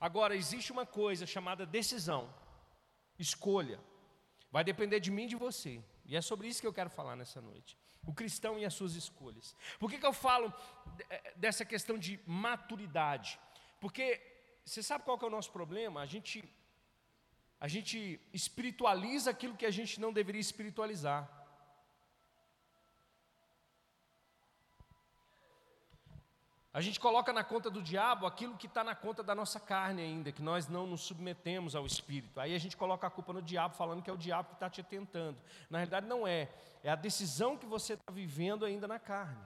Agora, existe uma coisa chamada decisão, escolha. Vai depender de mim e de você. E é sobre isso que eu quero falar nessa noite. O cristão e as suas escolhas. Por que, que eu falo eh, dessa questão de maturidade? Porque você sabe qual que é o nosso problema? A gente, a gente espiritualiza aquilo que a gente não deveria espiritualizar. A gente coloca na conta do diabo aquilo que está na conta da nossa carne ainda, que nós não nos submetemos ao Espírito. Aí a gente coloca a culpa no diabo, falando que é o diabo que está te tentando. Na realidade, não é. É a decisão que você está vivendo ainda na carne.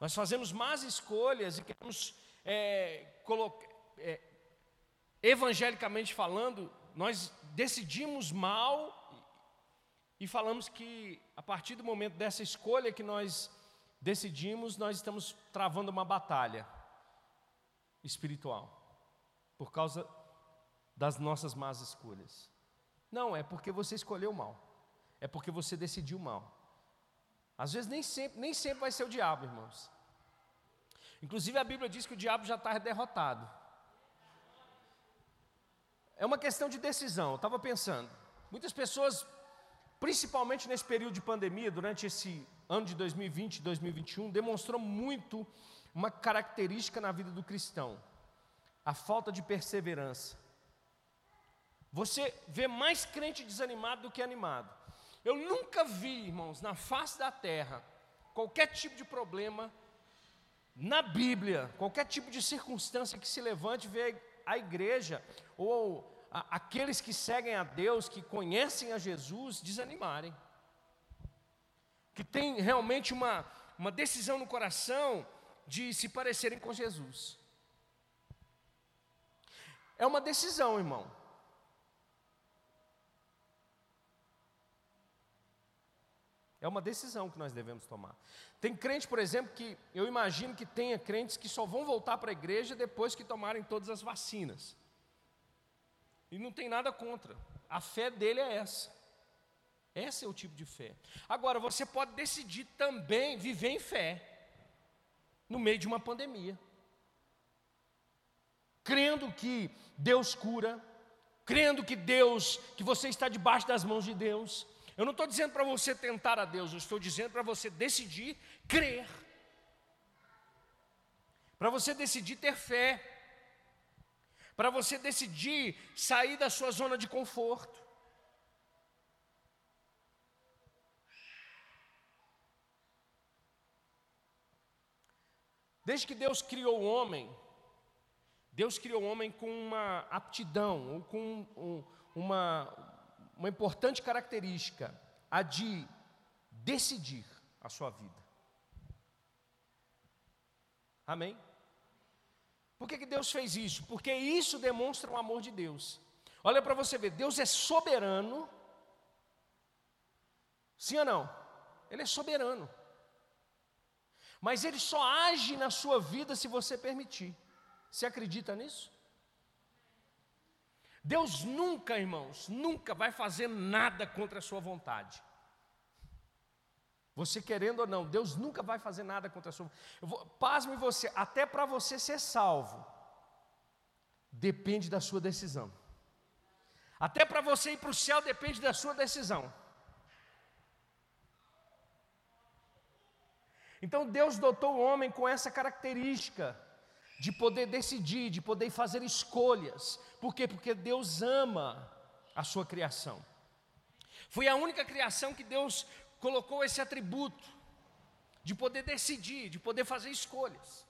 Nós fazemos más escolhas e queremos, é, é, evangelicamente falando, nós decidimos mal e falamos que a partir do momento dessa escolha que nós decidimos, nós estamos travando uma batalha espiritual por causa das nossas más escolhas. Não, é porque você escolheu mal. É porque você decidiu mal. Às vezes nem sempre, nem sempre vai ser o diabo, irmãos. Inclusive a Bíblia diz que o diabo já está derrotado. É uma questão de decisão. Eu estava pensando. Muitas pessoas principalmente nesse período de pandemia, durante esse ano de 2020 e 2021, demonstrou muito uma característica na vida do cristão: a falta de perseverança. Você vê mais crente desanimado do que animado. Eu nunca vi, irmãos, na face da terra, qualquer tipo de problema na Bíblia, qualquer tipo de circunstância que se levante, ver a igreja ou aqueles que seguem a Deus, que conhecem a Jesus, desanimarem. Que tem realmente uma, uma decisão no coração de se parecerem com Jesus. É uma decisão, irmão. É uma decisão que nós devemos tomar. Tem crente, por exemplo, que eu imagino que tenha crentes que só vão voltar para a igreja depois que tomarem todas as vacinas. E não tem nada contra. A fé dele é essa. Esse é o tipo de fé. Agora, você pode decidir também viver em fé, no meio de uma pandemia. Crendo que Deus cura, crendo que Deus, que você está debaixo das mãos de Deus. Eu não estou dizendo para você tentar a Deus, eu estou dizendo para você decidir crer. Para você decidir ter fé para você decidir sair da sua zona de conforto. Desde que Deus criou o homem, Deus criou o homem com uma aptidão, ou com um, uma, uma importante característica, a de decidir a sua vida. Amém? Por que, que Deus fez isso? Porque isso demonstra o amor de Deus. Olha para você ver, Deus é soberano. Sim ou não? Ele é soberano. Mas ele só age na sua vida se você permitir. Você acredita nisso? Deus nunca, irmãos, nunca vai fazer nada contra a sua vontade. Você querendo ou não, Deus nunca vai fazer nada contra a sua. Vou, pasme você, até para você ser salvo, depende da sua decisão. Até para você ir para o céu depende da sua decisão. Então Deus dotou o homem com essa característica de poder decidir, de poder fazer escolhas. Por quê? Porque Deus ama a sua criação. Foi a única criação que Deus colocou esse atributo de poder decidir, de poder fazer escolhas.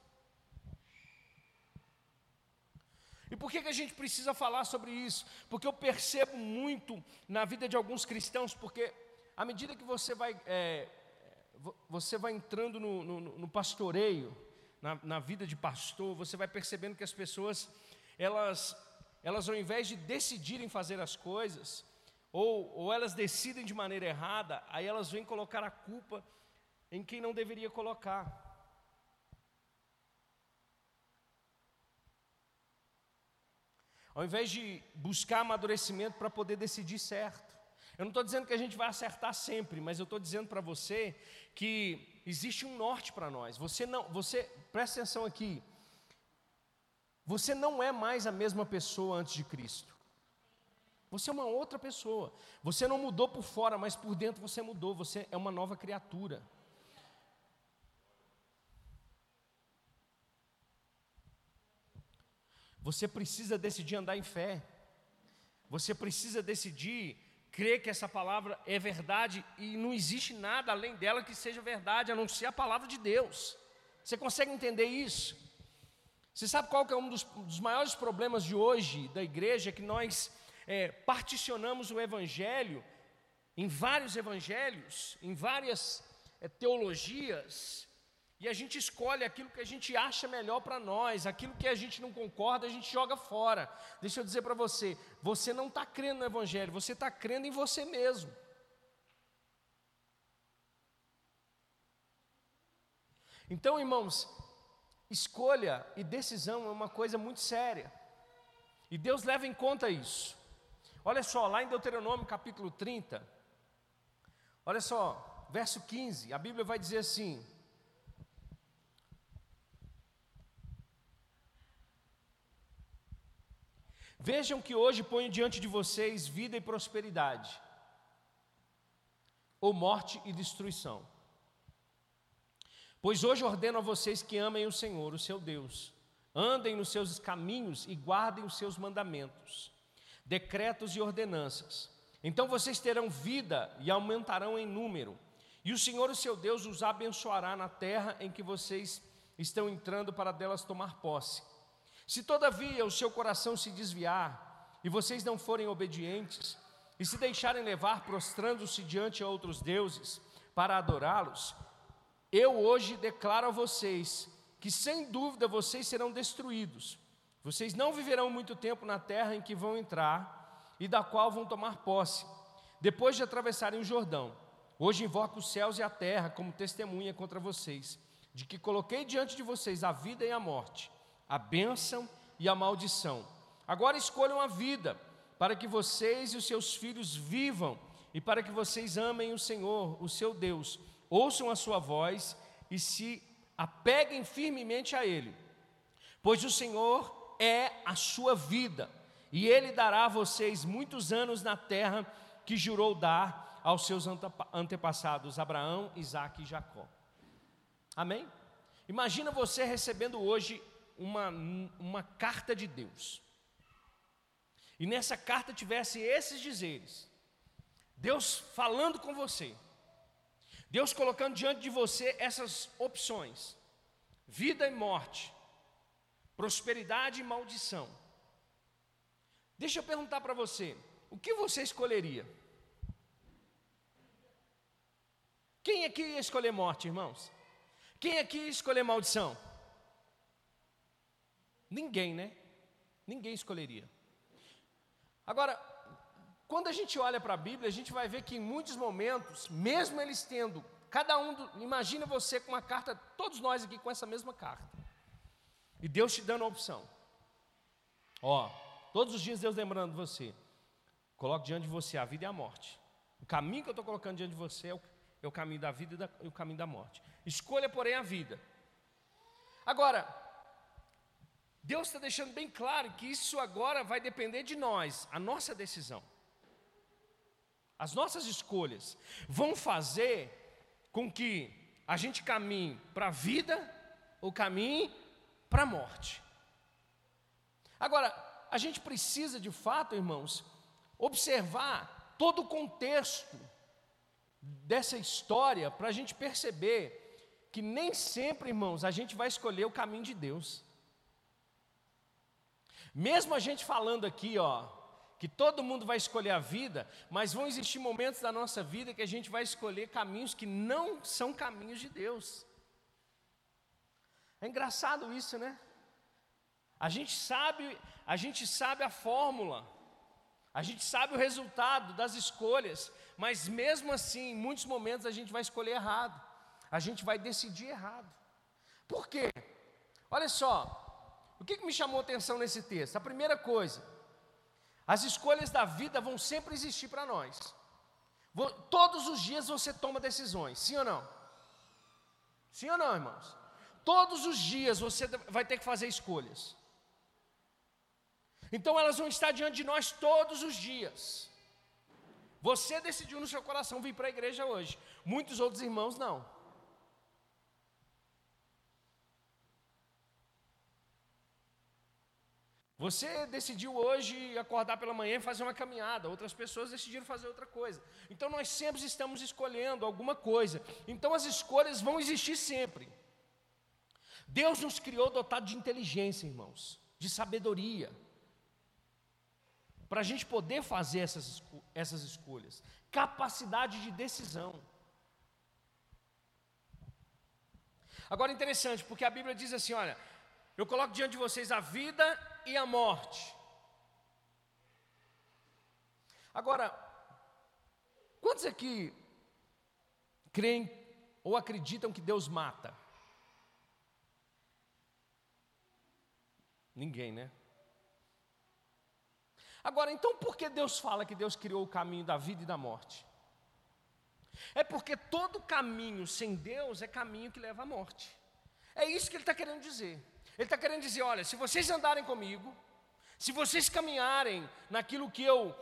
E por que, que a gente precisa falar sobre isso? Porque eu percebo muito na vida de alguns cristãos, porque à medida que você vai, é, você vai entrando no, no, no pastoreio, na, na, vida de pastor, você vai percebendo que as pessoas, elas, elas ao invés de decidirem fazer as coisas, ou, ou elas decidem de maneira errada, aí elas vêm colocar a culpa em quem não deveria colocar. Ao invés de buscar amadurecimento para poder decidir certo. Eu não estou dizendo que a gente vai acertar sempre, mas eu estou dizendo para você que existe um norte para nós. Você não, você presta atenção aqui. Você não é mais a mesma pessoa antes de Cristo. Você é uma outra pessoa. Você não mudou por fora, mas por dentro você mudou. Você é uma nova criatura. Você precisa decidir andar em fé. Você precisa decidir crer que essa palavra é verdade e não existe nada além dela que seja verdade, a não ser a palavra de Deus. Você consegue entender isso? Você sabe qual que é um dos, dos maiores problemas de hoje da igreja? É que nós é, particionamos o evangelho em vários evangelhos, em várias é, teologias, e a gente escolhe aquilo que a gente acha melhor para nós, aquilo que a gente não concorda, a gente joga fora. Deixa eu dizer para você: você não está crendo no Evangelho, você está crendo em você mesmo. Então, irmãos, escolha e decisão é uma coisa muito séria, e Deus leva em conta isso. Olha só, lá em Deuteronômio capítulo 30, olha só, verso 15, a Bíblia vai dizer assim: Vejam que hoje ponho diante de vocês vida e prosperidade, ou morte e destruição. Pois hoje ordeno a vocês que amem o Senhor, o seu Deus, andem nos seus caminhos e guardem os seus mandamentos, decretos e ordenanças. Então vocês terão vida e aumentarão em número, e o Senhor, o seu Deus, os abençoará na terra em que vocês estão entrando para delas tomar posse. Se todavia o seu coração se desviar e vocês não forem obedientes e se deixarem levar prostrando-se diante a outros deuses para adorá-los, eu hoje declaro a vocês que sem dúvida vocês serão destruídos. Vocês não viverão muito tempo na terra em que vão entrar e da qual vão tomar posse, depois de atravessarem o Jordão. Hoje invoco os céus e a terra como testemunha contra vocês, de que coloquei diante de vocês a vida e a morte a bênção e a maldição. Agora escolham a vida, para que vocês e os seus filhos vivam e para que vocês amem o Senhor, o seu Deus, ouçam a sua voz e se apeguem firmemente a Ele, pois o Senhor é a sua vida e Ele dará a vocês muitos anos na terra que jurou dar aos seus antepassados Abraão, Isaque e Jacó. Amém? Imagina você recebendo hoje uma, uma carta de Deus. E nessa carta tivesse esses dizeres: Deus falando com você, Deus colocando diante de você essas opções: vida e morte, prosperidade e maldição. Deixa eu perguntar para você: o que você escolheria? Quem aqui ia escolher morte, irmãos? Quem aqui ia escolher maldição? Ninguém, né? Ninguém escolheria. Agora, quando a gente olha para a Bíblia, a gente vai ver que em muitos momentos, mesmo eles tendo, cada um, do, imagina você com uma carta, todos nós aqui com essa mesma carta, e Deus te dando a opção. Ó, todos os dias Deus lembrando você, coloque diante de você a vida e a morte. O caminho que eu estou colocando diante de você é o, é o caminho da vida e, da, e o caminho da morte. Escolha, porém, a vida. Agora, Deus está deixando bem claro que isso agora vai depender de nós, a nossa decisão. As nossas escolhas vão fazer com que a gente caminhe para a vida ou caminhe para a morte. Agora, a gente precisa de fato, irmãos, observar todo o contexto dessa história para a gente perceber que nem sempre, irmãos, a gente vai escolher o caminho de Deus. Mesmo a gente falando aqui, ó, que todo mundo vai escolher a vida, mas vão existir momentos da nossa vida que a gente vai escolher caminhos que não são caminhos de Deus. É engraçado isso, né? A gente sabe, a gente sabe a fórmula. A gente sabe o resultado das escolhas, mas mesmo assim, em muitos momentos a gente vai escolher errado. A gente vai decidir errado. Por quê? Olha só, o que, que me chamou a atenção nesse texto? A primeira coisa, as escolhas da vida vão sempre existir para nós. Todos os dias você toma decisões, sim ou não? Sim ou não, irmãos? Todos os dias você vai ter que fazer escolhas. Então elas vão estar diante de nós todos os dias. Você decidiu no seu coração vir para a igreja hoje. Muitos outros irmãos não. Você decidiu hoje acordar pela manhã e fazer uma caminhada, outras pessoas decidiram fazer outra coisa. Então nós sempre estamos escolhendo alguma coisa. Então as escolhas vão existir sempre. Deus nos criou dotado de inteligência, irmãos, de sabedoria, para a gente poder fazer essas, essas escolhas, capacidade de decisão. Agora interessante, porque a Bíblia diz assim: olha, eu coloco diante de vocês a vida e a morte. Agora, quantos aqui creem ou acreditam que Deus mata? Ninguém, né? Agora, então por que Deus fala que Deus criou o caminho da vida e da morte? É porque todo caminho sem Deus é caminho que leva à morte. É isso que ele está querendo dizer. Ele está querendo dizer: olha, se vocês andarem comigo, se vocês caminharem naquilo que eu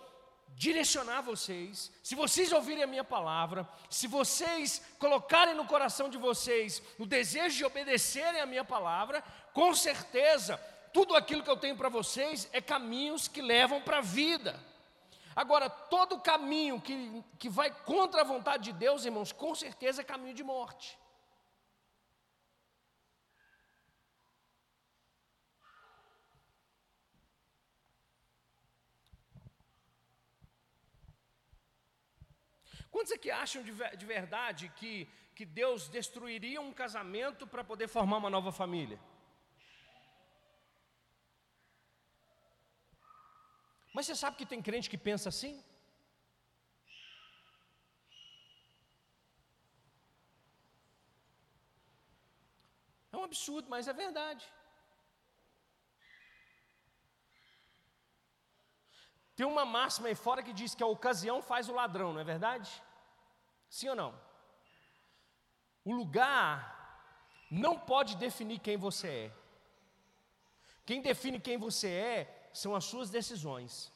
direcionar vocês, se vocês ouvirem a minha palavra, se vocês colocarem no coração de vocês o desejo de obedecerem a minha palavra, com certeza tudo aquilo que eu tenho para vocês é caminhos que levam para a vida. Agora, todo caminho que, que vai contra a vontade de Deus, irmãos, com certeza é caminho de morte. Quantos aqui acham de, de verdade que, que Deus destruiria um casamento para poder formar uma nova família? Mas você sabe que tem crente que pensa assim? É um absurdo, mas é verdade. Tem uma máxima aí fora que diz que a ocasião faz o ladrão, não é verdade? Sim ou não? O lugar não pode definir quem você é. Quem define quem você é são as suas decisões.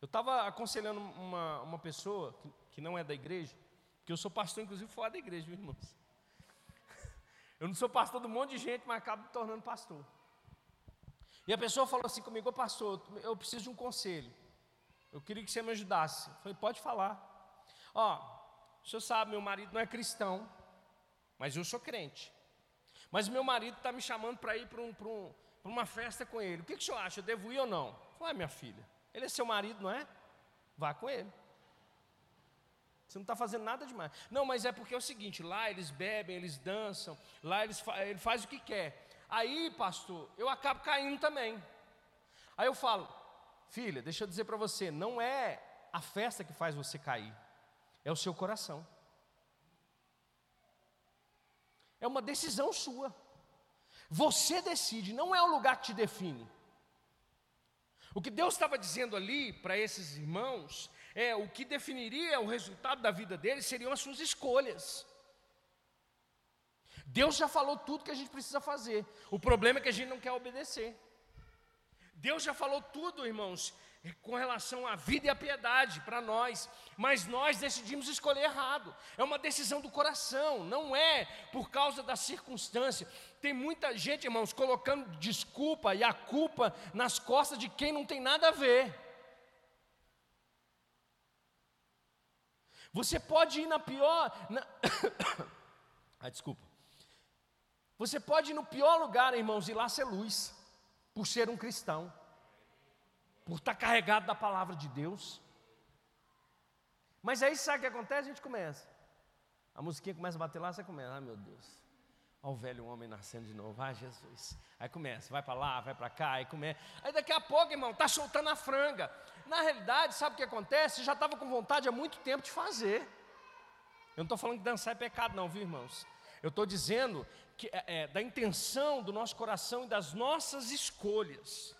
Eu estava aconselhando uma, uma pessoa que, que, não é da igreja, que eu sou pastor, inclusive, fora da igreja, viu, irmãos? Eu não sou pastor de um monte de gente, mas acabo me tornando pastor. E a pessoa falou assim comigo, pastor, eu preciso de um conselho. Eu queria que você me ajudasse. Eu falei, pode falar. Ó, o senhor sabe, meu marido não é cristão, mas eu sou crente. Mas meu marido está me chamando para ir para um, um, para uma festa com ele. O que, que o senhor acha? Eu devo ir ou não? Vai, minha filha. Ele é seu marido, não é? Vá com ele. Você não está fazendo nada demais. Não, mas é porque é o seguinte: lá eles bebem, eles dançam, lá eles fa ele faz o que quer. Aí, pastor, eu acabo caindo também. Aí eu falo, filha, deixa eu dizer para você: não é a festa que faz você cair, é o seu coração. É uma decisão sua. Você decide, não é o lugar que te define. O que Deus estava dizendo ali para esses irmãos é o que definiria o resultado da vida deles seriam as suas escolhas. Deus já falou tudo que a gente precisa fazer. O problema é que a gente não quer obedecer. Deus já falou tudo, irmãos, com relação à vida e à piedade para nós, mas nós decidimos escolher errado. É uma decisão do coração, não é por causa da circunstância. Tem muita gente, irmãos, colocando desculpa e a culpa nas costas de quem não tem nada a ver. Você pode ir na pior. Na... ah, desculpa. Você pode ir no pior lugar, irmãos, e lá ser luz, por ser um cristão por estar carregado da palavra de Deus. Mas aí sabe o que acontece? A gente começa. A musiquinha começa a bater lá, você começa. Ah, meu Deus. Olha o velho homem nascendo de novo. Ah, Jesus. Aí começa, vai para lá, vai para cá, aí começa. Aí daqui a pouco, irmão, está soltando a franga. Na realidade, sabe o que acontece? Você já estava com vontade há muito tempo de fazer. Eu não estou falando que dançar é pecado, não, viu, irmãos? Eu estou dizendo que é, é, da intenção do nosso coração e das nossas escolhas.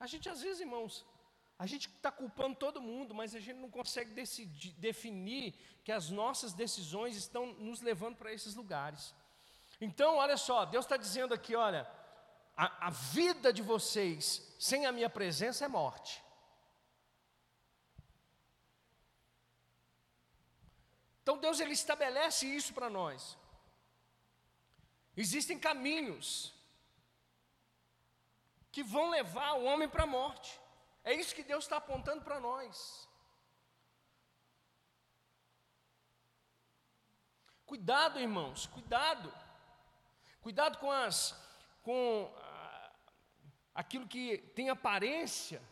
A gente, às vezes, irmãos, a gente está culpando todo mundo, mas a gente não consegue decidir, definir que as nossas decisões estão nos levando para esses lugares. Então, olha só, Deus está dizendo aqui: olha, a, a vida de vocês sem a minha presença é morte. Então Deus ele estabelece isso para nós. Existem caminhos que vão levar o homem para a morte. É isso que Deus está apontando para nós. Cuidado, irmãos, cuidado. Cuidado com as com ah, aquilo que tem aparência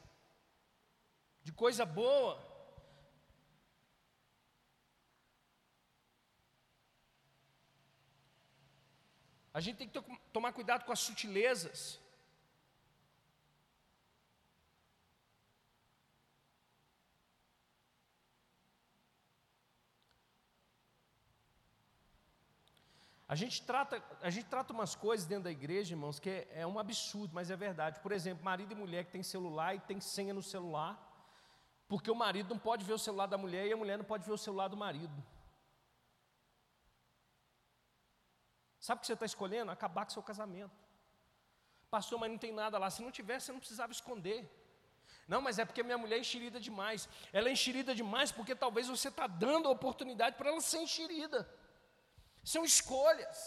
de coisa boa. A gente tem que tomar cuidado com as sutilezas. A gente trata, a gente trata umas coisas dentro da igreja, irmãos, que é, é um absurdo, mas é verdade. Por exemplo, marido e mulher que tem celular e tem senha no celular, porque o marido não pode ver o celular da mulher e a mulher não pode ver o celular do marido. Sabe o que você está escolhendo? Acabar com seu casamento. Pastor, mas não tem nada lá. Se não tivesse, você não precisava esconder. Não, mas é porque minha mulher é enxerida demais. Ela é enxerida demais porque talvez você está dando a oportunidade para ela ser enxerida. São escolhas.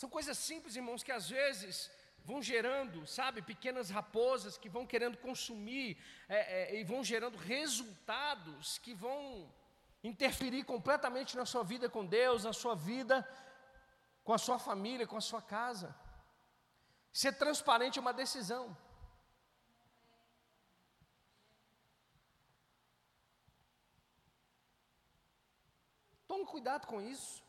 São coisas simples, irmãos, que às vezes vão gerando, sabe, pequenas raposas que vão querendo consumir é, é, e vão gerando resultados que vão interferir completamente na sua vida com Deus, na sua vida com a sua família, com a sua casa. Ser transparente é uma decisão. Tome cuidado com isso.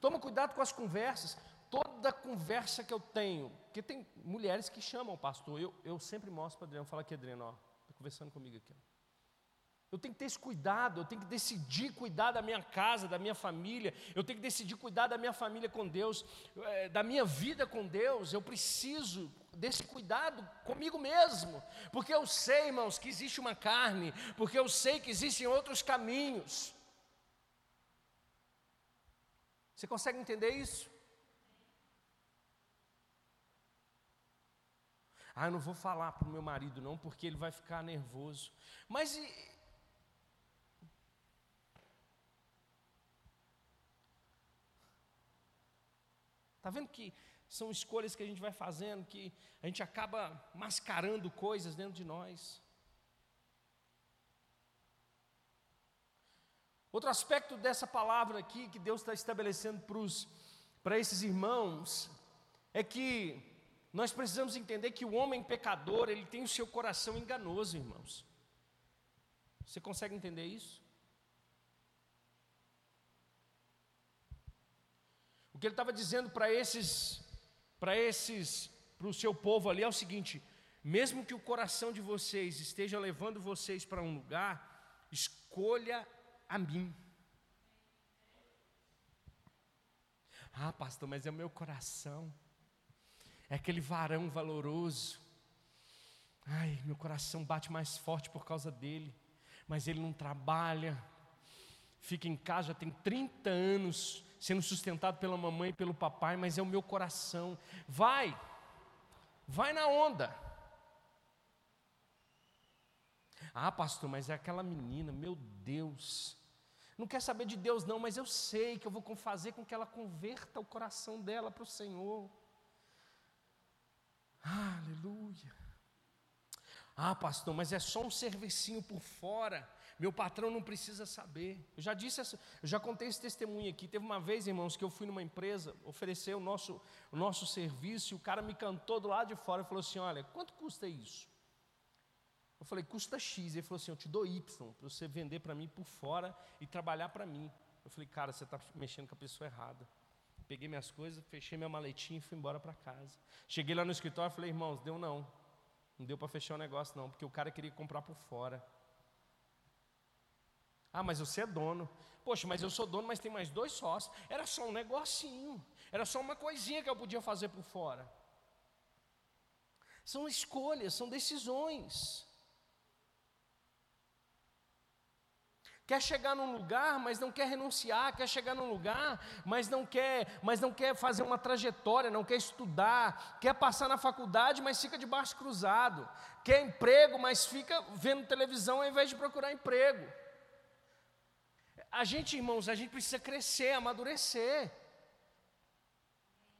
Tome cuidado com as conversas. Toda conversa que eu tenho, porque tem mulheres que chamam o pastor, eu, eu sempre mostro para Adriano, fala aqui, Adriano, está conversando comigo aqui. Ó. Eu tenho que ter esse cuidado, eu tenho que decidir cuidar da minha casa, da minha família, eu tenho que decidir cuidar da minha família com Deus, eh, da minha vida com Deus, eu preciso desse cuidado comigo mesmo, porque eu sei, irmãos, que existe uma carne, porque eu sei que existem outros caminhos. Você consegue entender isso? Ah, eu não vou falar para o meu marido não, porque ele vai ficar nervoso. Mas e... Está vendo que são escolhas que a gente vai fazendo, que a gente acaba mascarando coisas dentro de nós. Outro aspecto dessa palavra aqui que Deus está estabelecendo para esses irmãos é que nós precisamos entender que o homem pecador, ele tem o seu coração enganoso, irmãos. Você consegue entender isso? O que ele estava dizendo para esses, para esses, para o seu povo ali é o seguinte: mesmo que o coração de vocês esteja levando vocês para um lugar, escolha a mim. Ah, pastor, mas é o meu coração. É aquele varão valoroso. Ai, meu coração bate mais forte por causa dele. Mas ele não trabalha. Fica em casa, já tem 30 anos sendo sustentado pela mamãe e pelo papai, mas é o meu coração. Vai, vai na onda. Ah, pastor, mas é aquela menina, meu Deus. Não quer saber de Deus, não, mas eu sei que eu vou fazer com que ela converta o coração dela para o Senhor. aleluia. Ah, pastor, mas é só um servicinho por fora. Meu patrão não precisa saber. Eu já disse, essa, eu já contei esse testemunho aqui. Teve uma vez, irmãos, que eu fui numa empresa oferecer o nosso, o nosso serviço e o cara me cantou do lado de fora e falou assim: Olha, quanto custa isso? Eu falei, custa X. Ele falou assim: eu te dou Y para você vender para mim por fora e trabalhar para mim. Eu falei, cara, você está mexendo com a pessoa errada. Peguei minhas coisas, fechei minha maletinha e fui embora para casa. Cheguei lá no escritório e falei, irmãos, deu não. Não deu para fechar o negócio não, porque o cara queria comprar por fora. Ah, mas você é dono. Poxa, mas eu sou dono, mas tem mais dois sócios. Era só um negocinho. Era só uma coisinha que eu podia fazer por fora. São escolhas, são decisões. Quer chegar num lugar, mas não quer renunciar, quer chegar num lugar, mas não quer, mas não quer fazer uma trajetória, não quer estudar, quer passar na faculdade, mas fica de baixo cruzado. Quer emprego, mas fica vendo televisão ao invés de procurar emprego. A gente, irmãos, a gente precisa crescer, amadurecer.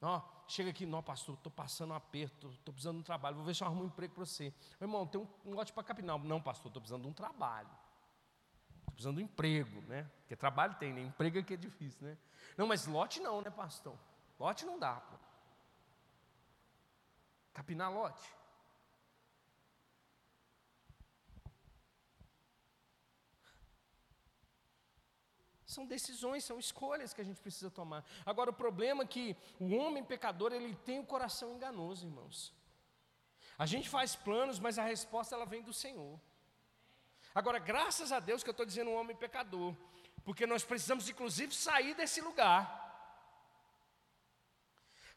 Ó, chega aqui, não, pastor, estou passando um aperto, estou precisando de um trabalho, vou ver se eu arrumo um emprego para você. Irmão, tem um, um lote para capinar. Não, pastor, estou precisando de um trabalho. Precisando de um emprego, né? Porque trabalho tem, né? Emprego é que é difícil, né? Não, mas lote não, né, pastor? Lote não dá. Pô. Capinar lote. São decisões, são escolhas que a gente precisa tomar. Agora, o problema é que o homem pecador, ele tem o coração enganoso, irmãos. A gente faz planos, mas a resposta ela vem do Senhor. Agora, graças a Deus que eu estou dizendo um homem pecador, porque nós precisamos, inclusive, sair desse lugar.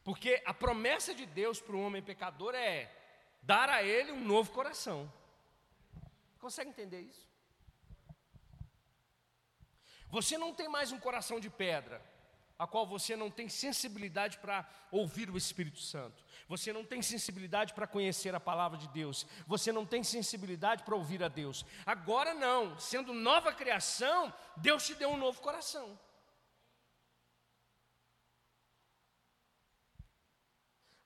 Porque a promessa de Deus para o homem pecador é dar a ele um novo coração. Consegue entender isso? Você não tem mais um coração de pedra, a qual você não tem sensibilidade para ouvir o Espírito Santo. Você não tem sensibilidade para conhecer a palavra de Deus. Você não tem sensibilidade para ouvir a Deus. Agora não, sendo nova criação, Deus te deu um novo coração.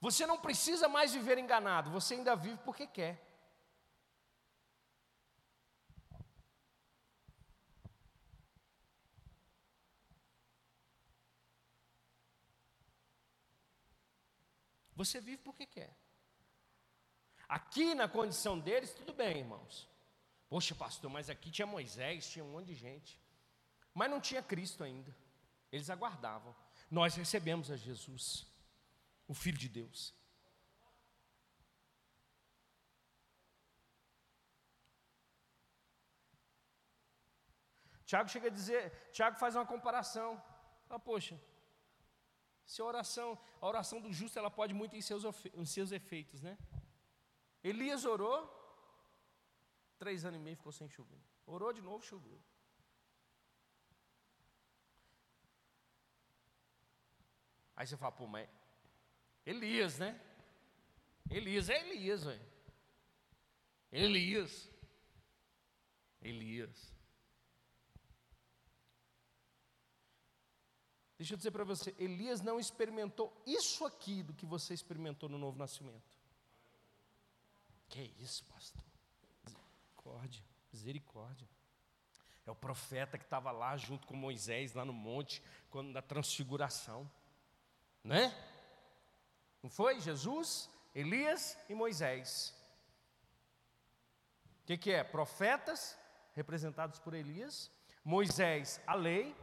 Você não precisa mais viver enganado, você ainda vive porque quer. Você vive porque quer. Aqui na condição deles, tudo bem, irmãos. Poxa, pastor, mas aqui tinha Moisés, tinha um monte de gente. Mas não tinha Cristo ainda. Eles aguardavam. Nós recebemos a Jesus, o Filho de Deus. Tiago chega a dizer, Tiago faz uma comparação. Ah, poxa, se a oração, a oração do justo, ela pode muito em seus, em seus efeitos, né? Elias orou, três anos e meio ficou sem chover. Orou de novo, choveu. Aí você fala, pô, mas Elias, né? Elias é Elias, velho. Elias. Elias. Deixa eu dizer para você, Elias não experimentou isso aqui do que você experimentou no novo nascimento. Que isso, pastor? Misericórdia, misericórdia. É o profeta que estava lá junto com Moisés, lá no monte, quando da transfiguração. Né? Não foi? Jesus, Elias e Moisés. O que, que é? Profetas, representados por Elias, Moisés, a lei,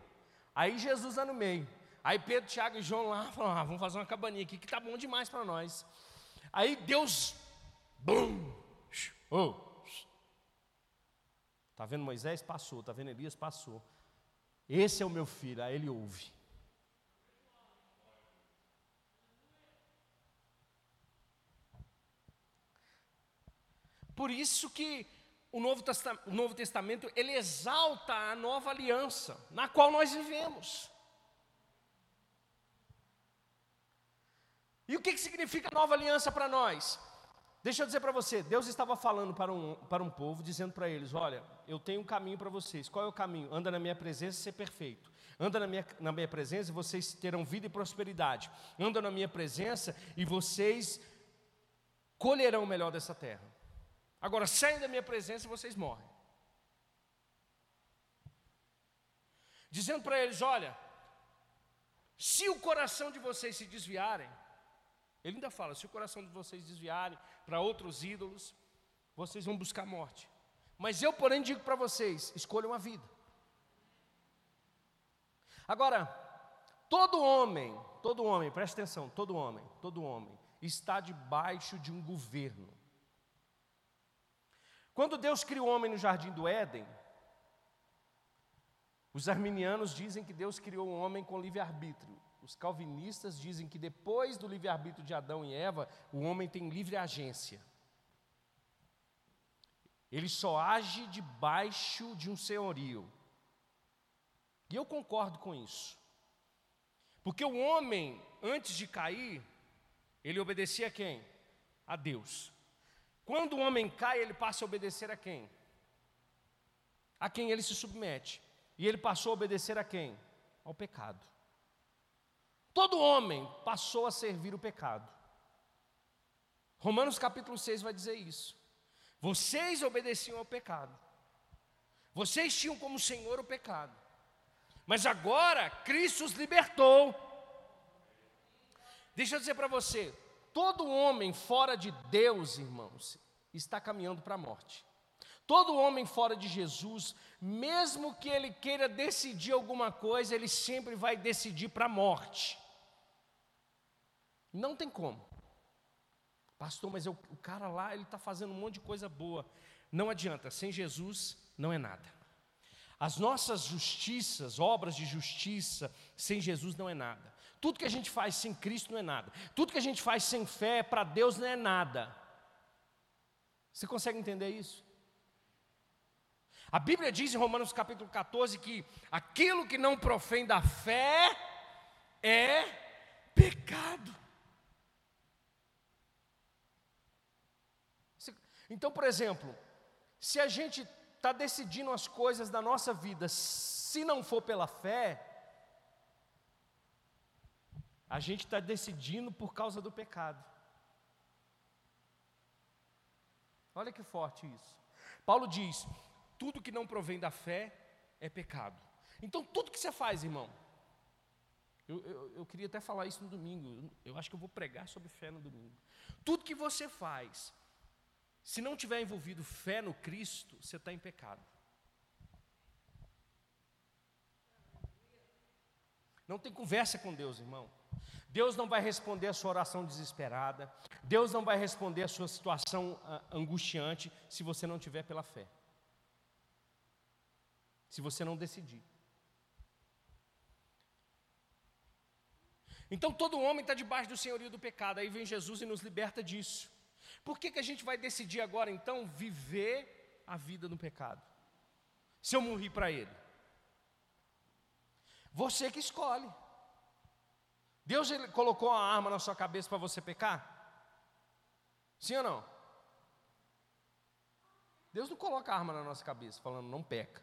Aí Jesus lá no meio. Aí Pedro, Tiago e João lá falaram: ah, vamos fazer uma cabaninha aqui que tá bom demais para nós. Aí Deus, bum, oh, tá vendo Moisés passou, tá vendo Elias passou. Esse é o meu filho, aí ele ouve. Por isso que o Novo, o Novo Testamento, ele exalta a nova aliança, na qual nós vivemos. E o que, que significa nova aliança para nós? Deixa eu dizer para você, Deus estava falando para um, para um povo, dizendo para eles: Olha, eu tenho um caminho para vocês. Qual é o caminho? Anda na minha presença e ser perfeito. Anda na minha, na minha presença e vocês terão vida e prosperidade. Anda na minha presença e vocês colherão o melhor dessa terra. Agora, saem da minha presença e vocês morrem. Dizendo para eles: olha, se o coração de vocês se desviarem, ele ainda fala: se o coração de vocês desviarem para outros ídolos, vocês vão buscar morte. Mas eu, porém, digo para vocês: escolham a vida. Agora, todo homem, todo homem, preste atenção, todo homem, todo homem está debaixo de um governo. Quando Deus criou o homem no jardim do Éden, Os arminianos dizem que Deus criou o homem com livre-arbítrio. Os calvinistas dizem que depois do livre-arbítrio de Adão e Eva, o homem tem livre agência. Ele só age debaixo de um senhorio. E eu concordo com isso. Porque o homem, antes de cair, ele obedecia a quem? A Deus. Quando o homem cai, ele passa a obedecer a quem? A quem ele se submete. E ele passou a obedecer a quem? Ao pecado. Todo homem passou a servir o pecado. Romanos capítulo 6 vai dizer isso. Vocês obedeciam ao pecado. Vocês tinham como Senhor o pecado. Mas agora Cristo os libertou. Deixa eu dizer para você, todo homem fora de Deus, irmãos, está caminhando para a morte. Todo homem fora de Jesus, mesmo que ele queira decidir alguma coisa, ele sempre vai decidir para a morte. Não tem como. Pastor, mas eu, o cara lá, ele está fazendo um monte de coisa boa. Não adianta, sem Jesus não é nada. As nossas justiças, obras de justiça, sem Jesus não é nada. Tudo que a gente faz sem Cristo não é nada. Tudo que a gente faz sem fé para Deus não é nada. Você consegue entender isso? A Bíblia diz em Romanos capítulo 14 que aquilo que não profém da fé é pecado. Então, por exemplo, se a gente está decidindo as coisas da nossa vida, se não for pela fé, a gente está decidindo por causa do pecado. Olha que forte isso. Paulo diz: tudo que não provém da fé é pecado. Então, tudo que você faz, irmão, eu, eu, eu, queria até falar isso no domingo, eu acho que eu vou pregar sobre fé no domingo. Tudo que você faz, se não tiver envolvido fé no Cristo, você está em pecado. Não tem conversa com Deus, irmão. Deus não vai responder a sua oração desesperada. Deus não vai responder a sua situação uh, angustiante se você não tiver pela fé. Se você não decidir. Então todo homem está debaixo do senhorio do pecado. Aí vem Jesus e nos liberta disso. Por que, que a gente vai decidir agora, então, viver a vida no pecado? Se eu morrer para Ele. Você que escolhe. Deus ele colocou uma arma na sua cabeça para você pecar? Sim ou não? Deus não coloca a arma na nossa cabeça falando não peca.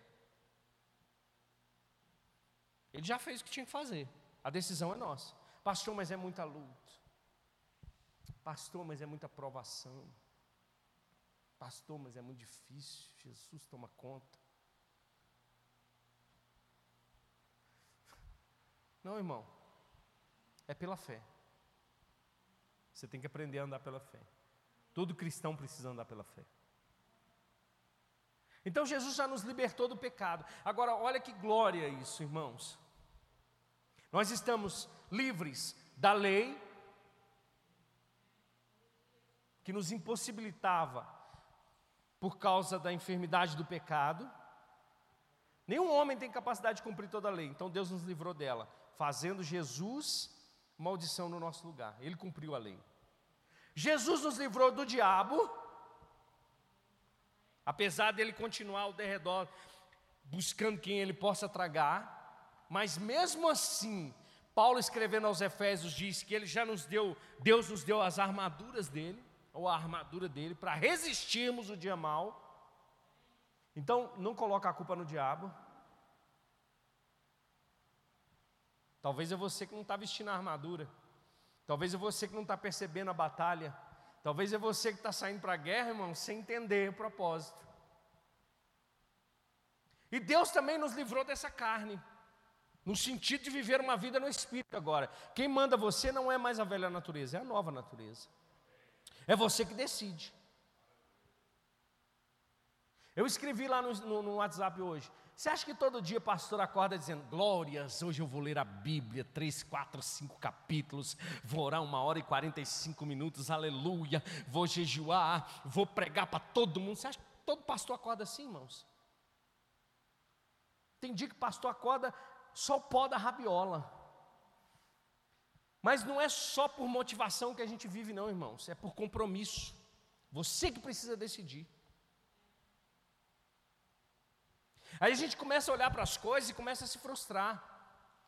Ele já fez o que tinha que fazer. A decisão é nossa. Pastor, mas é muita luta. Pastor, mas é muita provação. Pastor, mas é muito difícil. Jesus toma conta. Não, irmão. É pela fé. Você tem que aprender a andar pela fé. Todo cristão precisa andar pela fé. Então Jesus já nos libertou do pecado. Agora, olha que glória isso, irmãos. Nós estamos livres da lei, que nos impossibilitava por causa da enfermidade do pecado. Nenhum homem tem capacidade de cumprir toda a lei, então Deus nos livrou dela, fazendo Jesus maldição no nosso lugar. Ele cumpriu a lei. Jesus nos livrou do diabo, apesar dele continuar ao derredor buscando quem ele possa tragar, mas mesmo assim, Paulo escrevendo aos Efésios diz que ele já nos deu, Deus nos deu as armaduras dele ou a armadura dele para resistirmos o dia mal. Então, não coloca a culpa no diabo. Talvez é você que não está vestindo a armadura. Talvez é você que não está percebendo a batalha. Talvez é você que está saindo para a guerra, irmão, sem entender o propósito. E Deus também nos livrou dessa carne, no sentido de viver uma vida no espírito agora. Quem manda você não é mais a velha natureza, é a nova natureza. É você que decide. Eu escrevi lá no, no, no, WhatsApp hoje. Você acha que todo dia o pastor acorda dizendo: Glórias, hoje eu vou ler a Bíblia, três, quatro, cinco capítulos, vou orar uma hora e quarenta e cinco minutos, aleluia, vou jejuar, vou pregar para todo mundo. Você acha que todo pastor acorda assim, irmãos? Tem dia que o pastor acorda só o pó da rabiola. Mas não é só por motivação que a gente vive, não, irmãos, é por compromisso. Você que precisa decidir. Aí a gente começa a olhar para as coisas e começa a se frustrar.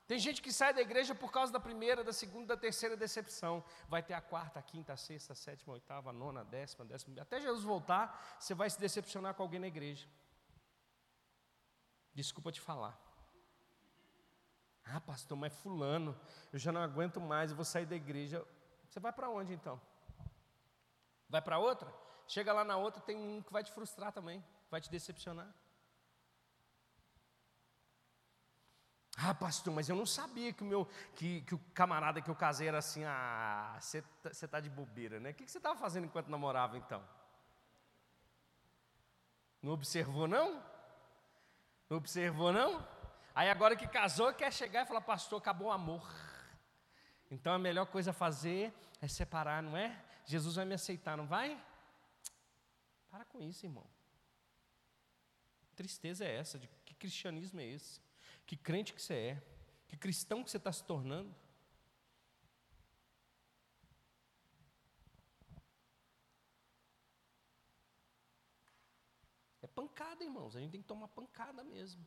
Tem gente que sai da igreja por causa da primeira, da segunda, da terceira decepção. Vai ter a quarta, a quinta, a sexta, a sétima, a oitava, a nona, a décima, a décima. Até Jesus voltar, você vai se decepcionar com alguém na igreja. Desculpa te falar. Ah, pastor, mas fulano, eu já não aguento mais, eu vou sair da igreja. Você vai para onde então? Vai para outra? Chega lá na outra, tem um que vai te frustrar também, vai te decepcionar. Ah, pastor, mas eu não sabia que o meu que, que o camarada que eu casei era assim, ah, você está tá de bobeira, né? O que, que você estava fazendo enquanto namorava então? Não observou não? Não observou não? Aí agora que casou, quer chegar e falar, pastor, acabou o amor. Então a melhor coisa a fazer é separar, não é? Jesus vai me aceitar, não vai? Para com isso, irmão. tristeza é essa? De que cristianismo é esse? Que crente que você é? Que cristão que você está se tornando? É pancada, irmãos. A gente tem que tomar pancada mesmo.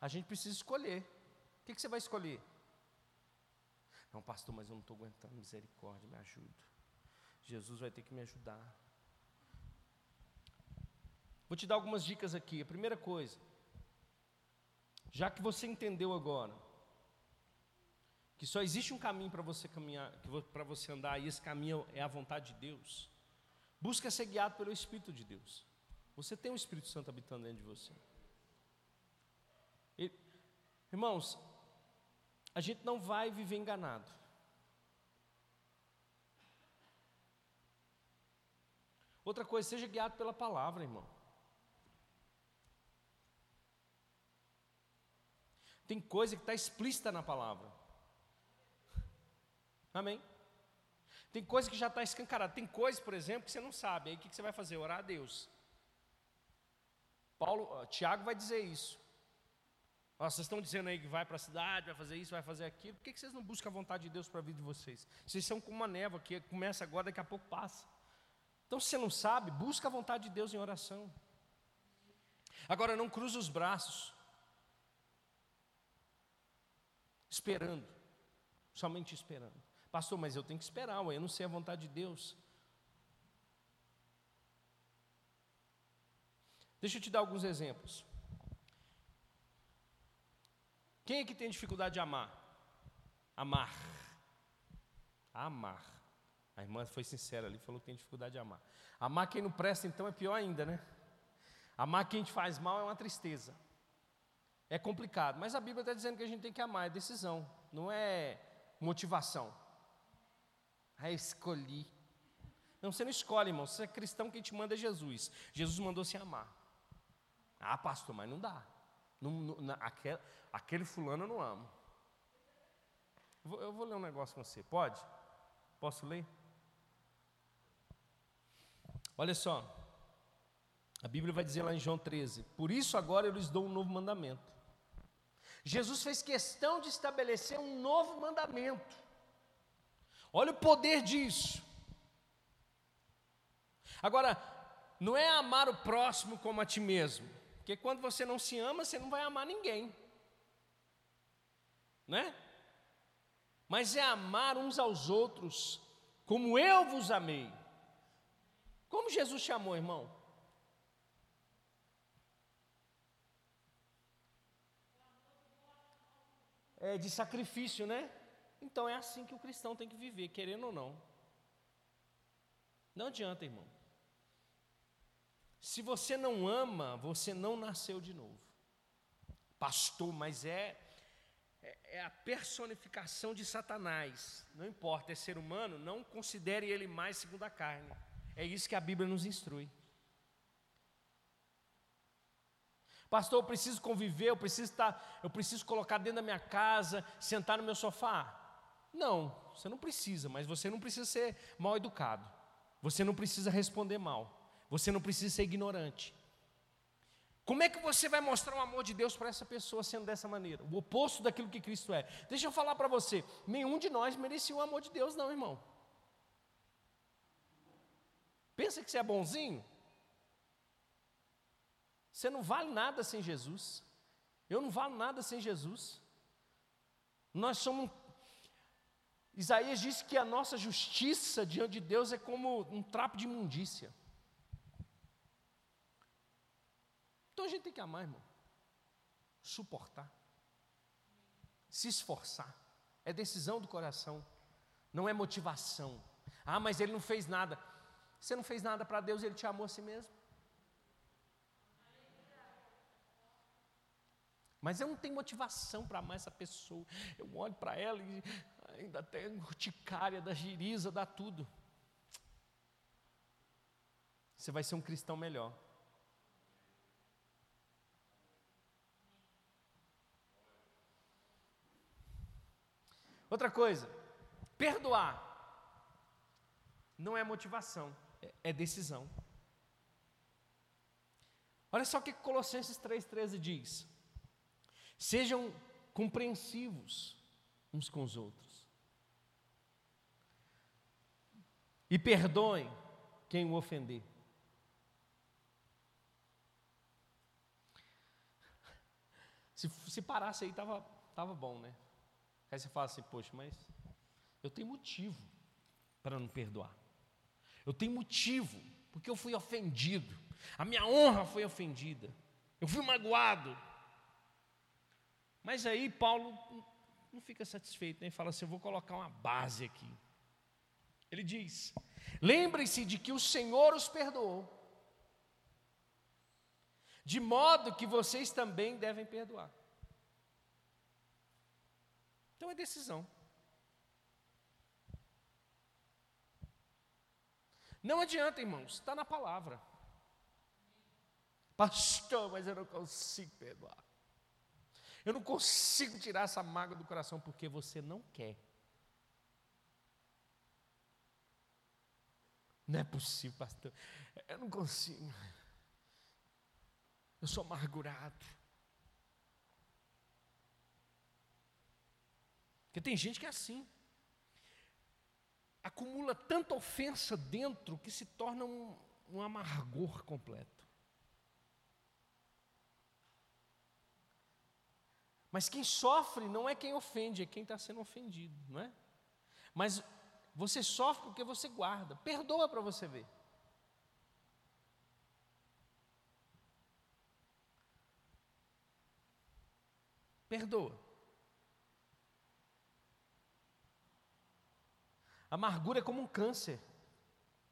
A gente precisa escolher. O que, que você vai escolher? Não, pastor, mas eu não estou aguentando. Misericórdia, me ajuda. Jesus vai ter que me ajudar. Vou te dar algumas dicas aqui. A primeira coisa, já que você entendeu agora que só existe um caminho para você caminhar, para você andar, e esse caminho é a vontade de Deus. Busca ser guiado pelo Espírito de Deus. Você tem o Espírito Santo habitando dentro de você. E, irmãos, a gente não vai viver enganado. Outra coisa, seja guiado pela palavra, irmão. Tem coisa que está explícita na palavra. Amém? Tem coisa que já está escancarada. Tem coisa, por exemplo, que você não sabe. Aí o que você vai fazer? Orar a Deus. Paulo, Tiago vai dizer isso. Vocês estão dizendo aí que vai para a cidade, vai fazer isso, vai fazer aquilo. Por que vocês não buscam a vontade de Deus para a vida de vocês? Vocês são como uma névoa que começa agora, daqui a pouco passa. Então, se você não sabe, busca a vontade de Deus em oração. Agora, não cruza os braços esperando, somente esperando. Pastor, mas eu tenho que esperar, eu não sei a vontade de Deus. Deixa eu te dar alguns exemplos. Quem é que tem dificuldade de amar? Amar. Amar. A irmã foi sincera ali, falou que tem dificuldade de amar. Amar quem não presta, então, é pior ainda, né? Amar quem te faz mal é uma tristeza. É complicado, mas a Bíblia está dizendo que a gente tem que amar, é decisão, não é motivação. Ah, escolhi. Não, você não escolhe, irmão. Você é cristão, quem te manda é Jesus. Jesus mandou se amar. Ah, pastor, mas não dá. Não, não, aquele, aquele fulano eu não amo. Eu vou, eu vou ler um negócio com você, pode? Posso ler? Olha só, a Bíblia vai dizer lá em João 13: Por isso agora eu lhes dou um novo mandamento Jesus fez questão de estabelecer um novo mandamento. Olha o poder disso. Agora, não é amar o próximo como a ti mesmo, porque quando você não se ama, você não vai amar ninguém, né? Mas é amar uns aos outros como eu vos amei. Como Jesus chamou, irmão? É, de sacrifício, né? Então é assim que o cristão tem que viver, querendo ou não. Não adianta, irmão. Se você não ama, você não nasceu de novo. Pastor, mas é, é, é, a personificação de Satanás. Não importa, é ser humano, não considere ele mais segundo a carne. É isso que a Bíblia nos instrui. Pastor, eu preciso conviver, eu preciso estar, eu preciso colocar dentro da minha casa, sentar no meu sofá. Não, você não precisa, mas você não precisa ser mal educado. Você não precisa responder mal. Você não precisa ser ignorante. Como é que você vai mostrar o amor de Deus para essa pessoa sendo dessa maneira? O oposto daquilo que Cristo é. Deixa eu falar para você: nenhum de nós merecia o amor de Deus, não, irmão. Pensa que você é bonzinho? Você não vale nada sem Jesus. Eu não valo nada sem Jesus. Nós somos. Isaías disse que a nossa justiça diante de Deus é como um trapo de imundícia. Então a gente tem que amar, irmão. Suportar. Se esforçar. É decisão do coração. Não é motivação. Ah, mas ele não fez nada. Você não fez nada para Deus, ele te amou a si mesmo. Mas eu não tenho motivação para amar essa pessoa. Eu olho para ela e ainda tem urticária da giriza, dá tudo. Você vai ser um cristão melhor. Outra coisa, perdoar não é motivação, é, é decisão. Olha só o que Colossenses 3,13 diz: Sejam compreensivos uns com os outros. E perdoem quem o ofender. Se, se parasse aí, estava tava bom, né? Aí você fala assim, poxa, mas eu tenho motivo para não perdoar. Eu tenho motivo, porque eu fui ofendido. A minha honra foi ofendida. Eu fui magoado. Mas aí Paulo não fica satisfeito, nem né? fala assim: eu vou colocar uma base aqui. Ele diz: lembrem-se de que o Senhor os perdoou, de modo que vocês também devem perdoar. Então é decisão. Não adianta, irmãos, está na palavra. Pastor, mas eu não consigo perdoar. Eu não consigo tirar essa mágoa do coração porque você não quer. Não é possível, pastor. Eu não consigo. Eu sou amargurado. Porque tem gente que é assim. Acumula tanta ofensa dentro que se torna um, um amargor completo. Mas quem sofre não é quem ofende, é quem está sendo ofendido, não é? Mas você sofre porque você guarda. Perdoa para você ver. Perdoa. A amargura é como um câncer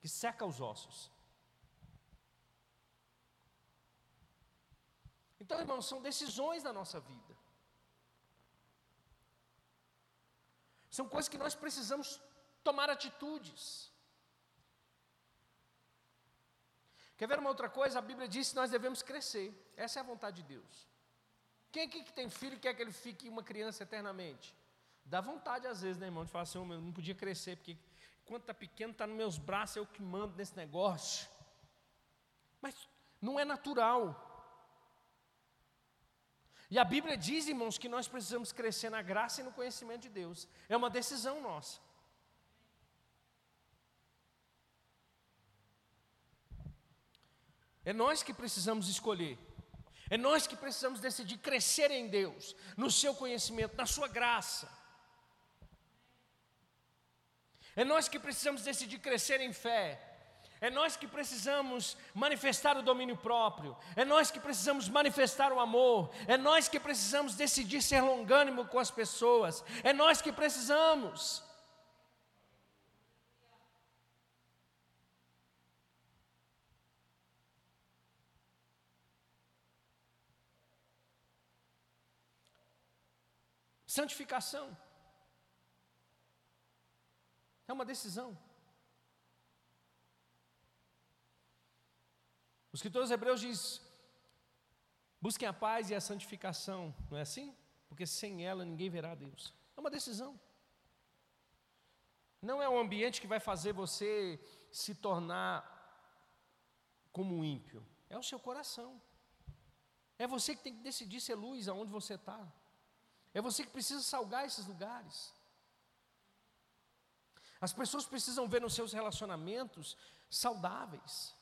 que seca os ossos. Então, irmãos, são decisões da nossa vida. São coisas que nós precisamos tomar atitudes. Quer ver uma outra coisa? A Bíblia diz que nós devemos crescer. Essa é a vontade de Deus. Quem aqui que tem filho quer que ele fique uma criança eternamente? Dá vontade às vezes, né, irmão, de falar assim, oh, eu não podia crescer, porque quando está pequeno, está nos meus braços, eu que mando nesse negócio. Mas não é natural. E a Bíblia diz, irmãos, que nós precisamos crescer na graça e no conhecimento de Deus. É uma decisão nossa. É nós que precisamos escolher. É nós que precisamos decidir crescer em Deus, no seu conhecimento, na sua graça. É nós que precisamos decidir crescer em fé. É nós que precisamos manifestar o domínio próprio. É nós que precisamos manifestar o amor. É nós que precisamos decidir ser longânimo com as pessoas. É nós que precisamos. Santificação é uma decisão. O escritor aos Hebreus diz: busquem a paz e a santificação, não é assim? Porque sem ela ninguém verá Deus. É uma decisão. Não é um ambiente que vai fazer você se tornar como um ímpio? É o seu coração. É você que tem que decidir ser luz aonde você está. É você que precisa salgar esses lugares. As pessoas precisam ver nos seus relacionamentos saudáveis,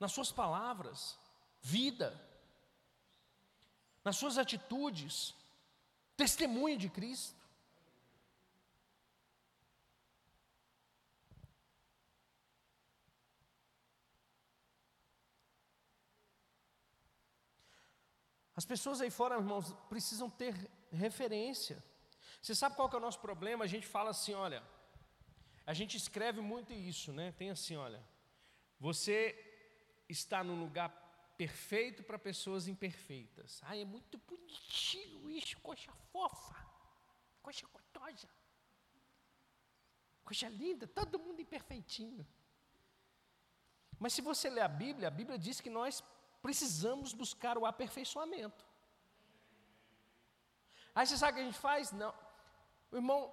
nas suas palavras, vida, nas suas atitudes, testemunho de Cristo. As pessoas aí fora, irmãos, precisam ter referência. Você sabe qual que é o nosso problema? A gente fala assim, olha, a gente escreve muito isso, né? Tem assim, olha, você está num lugar perfeito para pessoas imperfeitas. Ai, é muito bonitinho isso, coxa fofa, coxa gostosa, coxa linda, todo mundo imperfeitinho. Mas se você ler a Bíblia, a Bíblia diz que nós precisamos buscar o aperfeiçoamento. Aí você sabe o que a gente faz? Não. O irmão,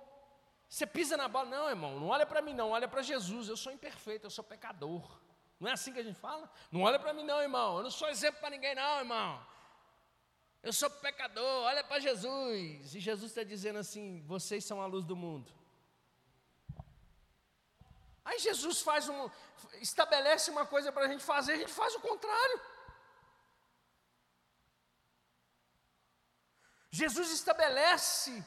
você pisa na bola. Não, irmão, não olha para mim, não, olha para Jesus. Eu sou imperfeito, eu sou pecador. Não é assim que a gente fala? Não olha para mim, não, irmão. Eu não sou exemplo para ninguém, não, irmão. Eu sou pecador, olha para Jesus. E Jesus está dizendo assim: vocês são a luz do mundo. Aí Jesus faz um, estabelece uma coisa para a gente fazer, a gente faz o contrário. Jesus estabelece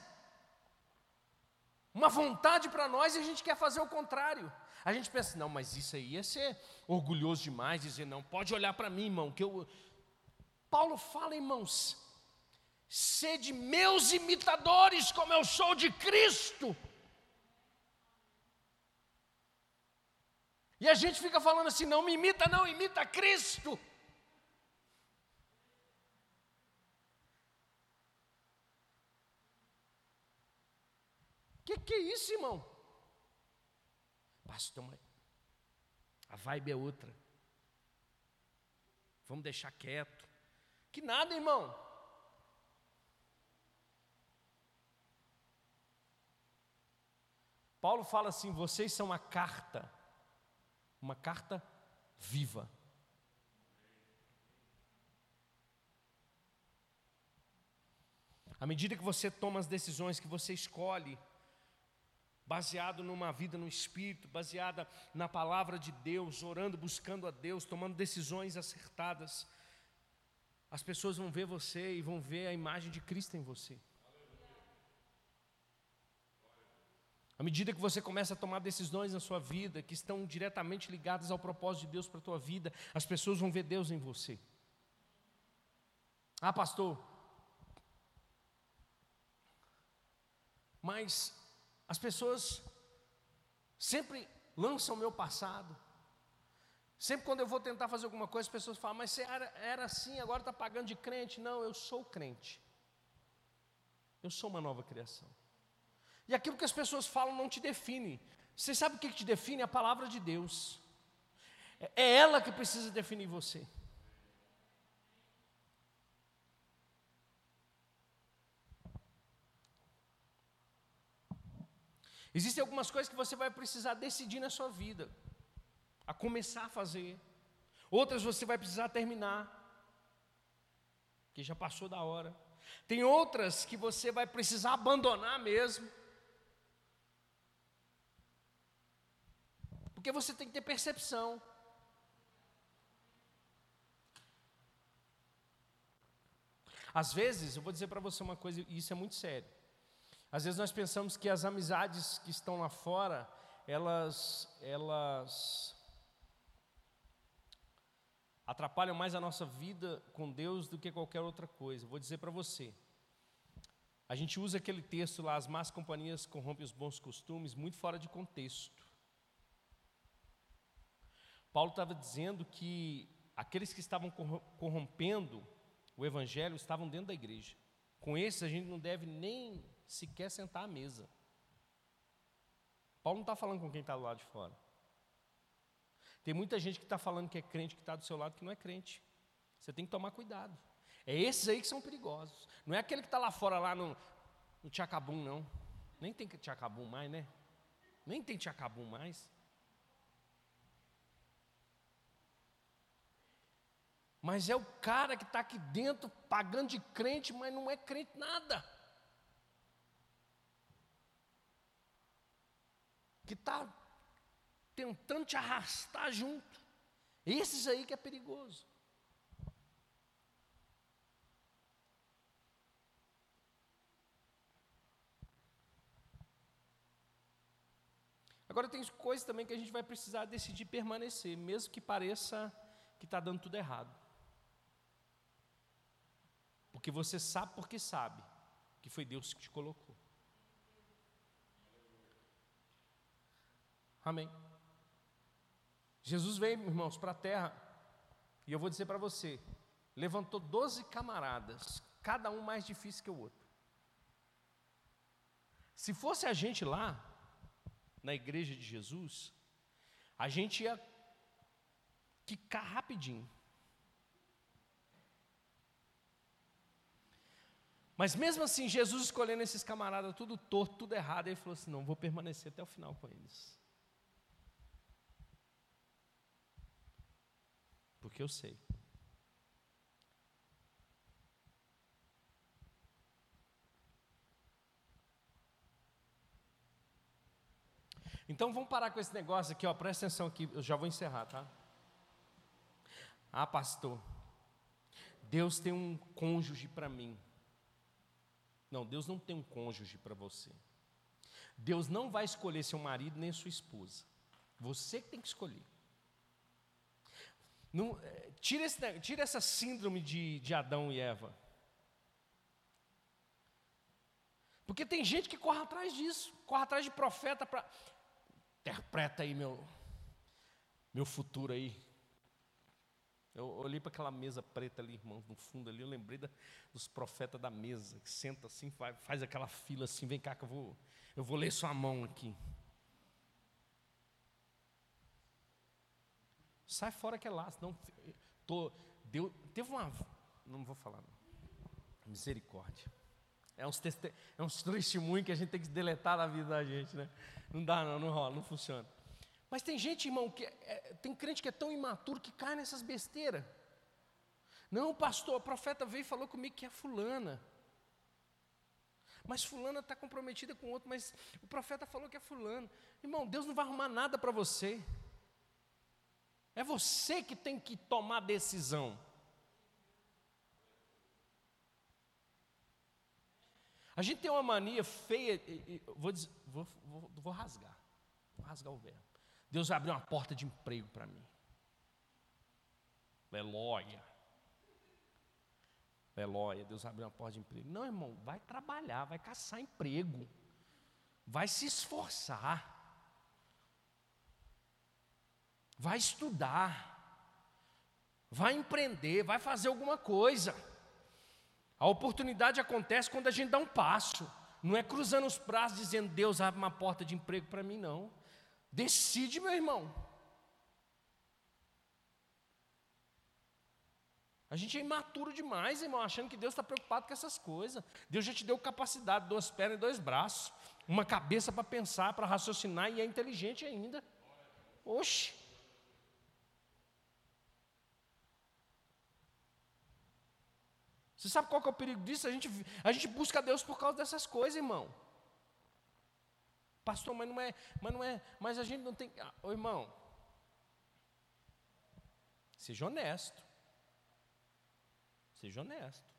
uma vontade para nós e a gente quer fazer o contrário. A gente pensa, não, mas isso aí ia ser orgulhoso demais, dizer, não, pode olhar para mim, irmão, que eu. Paulo fala, irmãos, sede meus imitadores, como eu sou de Cristo. E a gente fica falando assim, não me imita, não, imita Cristo. que, que é isso, irmão? Pastor, mas a vibe é outra. Vamos deixar quieto. Que nada, irmão. Paulo fala assim: vocês são a carta, uma carta viva. À medida que você toma as decisões, que você escolhe, baseado numa vida no Espírito, baseada na palavra de Deus, orando, buscando a Deus, tomando decisões acertadas, as pessoas vão ver você e vão ver a imagem de Cristo em você. À medida que você começa a tomar decisões na sua vida que estão diretamente ligadas ao propósito de Deus para a tua vida, as pessoas vão ver Deus em você. Ah, pastor, mas as pessoas sempre lançam o meu passado. Sempre quando eu vou tentar fazer alguma coisa, as pessoas falam, mas você era, era assim, agora está pagando de crente. Não, eu sou crente. Eu sou uma nova criação. E aquilo que as pessoas falam não te define. Você sabe o que te define? A palavra de Deus. É, é ela que precisa definir você. Existem algumas coisas que você vai precisar decidir na sua vida, a começar a fazer. Outras você vai precisar terminar, que já passou da hora. Tem outras que você vai precisar abandonar mesmo. Porque você tem que ter percepção. Às vezes, eu vou dizer para você uma coisa, e isso é muito sério. Às vezes nós pensamos que as amizades que estão lá fora, elas, elas atrapalham mais a nossa vida com Deus do que qualquer outra coisa. Vou dizer para você. A gente usa aquele texto lá, as más companhias corrompem os bons costumes, muito fora de contexto. Paulo estava dizendo que aqueles que estavam corrompendo o evangelho estavam dentro da igreja. Com esses a gente não deve nem sequer sentar à mesa. Paulo não está falando com quem está do lado de fora. Tem muita gente que está falando que é crente, que está do seu lado, que não é crente. Você tem que tomar cuidado. É esses aí que são perigosos. Não é aquele que está lá fora, lá no, no Tchacabum, não. Nem tem Tchacabum mais, né? Nem tem Tchacabum mais. Mas é o cara que está aqui dentro pagando de crente, mas não é crente nada. Que está tentando te arrastar junto. Esses aí que é perigoso. Agora tem coisas também que a gente vai precisar decidir permanecer, mesmo que pareça que está dando tudo errado. Porque você sabe porque sabe que foi Deus que te colocou. Amém. Jesus veio, irmãos, para a terra, e eu vou dizer para você: levantou doze camaradas, cada um mais difícil que o outro. Se fosse a gente lá, na igreja de Jesus, a gente ia quicar rapidinho. Mas mesmo assim, Jesus escolhendo esses camaradas tudo torto, tudo errado, ele falou assim: não, vou permanecer até o final com eles. Porque eu sei. Então vamos parar com esse negócio aqui, ó, presta atenção aqui, eu já vou encerrar, tá? Ah, pastor, Deus tem um cônjuge para mim. Não, Deus não tem um cônjuge para você. Deus não vai escolher seu marido nem sua esposa. Você que tem que escolher. Não, é, tira, esse, tira essa síndrome de, de Adão e Eva. Porque tem gente que corre atrás disso, corre atrás de profeta para interpreta aí meu, meu futuro aí. Eu olhei para aquela mesa preta ali, irmãos, no fundo ali, eu lembrei da, dos profetas da mesa, que senta assim, faz, faz aquela fila assim, vem cá que eu vou, eu vou ler sua mão aqui. Sai fora que é lá, senão tô, deu, teve uma, não vou falar, não. misericórdia. É uns, teste, é uns testemunhos que a gente tem que deletar da vida da gente, né? Não dá, não, não rola, não funciona. Mas tem gente, irmão, que é, tem crente que é tão imaturo que cai nessas besteiras. Não, pastor, a profeta veio e falou comigo que é fulana. Mas fulana está comprometida com outro, mas o profeta falou que é fulano. Irmão, Deus não vai arrumar nada para você. É você que tem que tomar decisão. A gente tem uma mania feia, vou, dizer, vou, vou, vou rasgar, vou rasgar o verbo. Deus abriu uma porta de emprego para mim. Aleluia. Aleluia, Deus abriu uma porta de emprego. Não, irmão, vai trabalhar, vai caçar emprego. Vai se esforçar. Vai estudar. Vai empreender, vai fazer alguma coisa. A oportunidade acontece quando a gente dá um passo. Não é cruzando os braços dizendo, Deus abre uma porta de emprego para mim, não. Decide, meu irmão. A gente é imaturo demais, irmão, achando que Deus está preocupado com essas coisas. Deus já te deu capacidade, duas pernas e dois braços, uma cabeça para pensar, para raciocinar e é inteligente ainda. Oxe. Você sabe qual que é o perigo disso? A gente, a gente busca Deus por causa dessas coisas, irmão. Pastor, mas não é, mas não é, mas a gente não tem. Ah, ô, irmão, seja honesto. Seja honesto.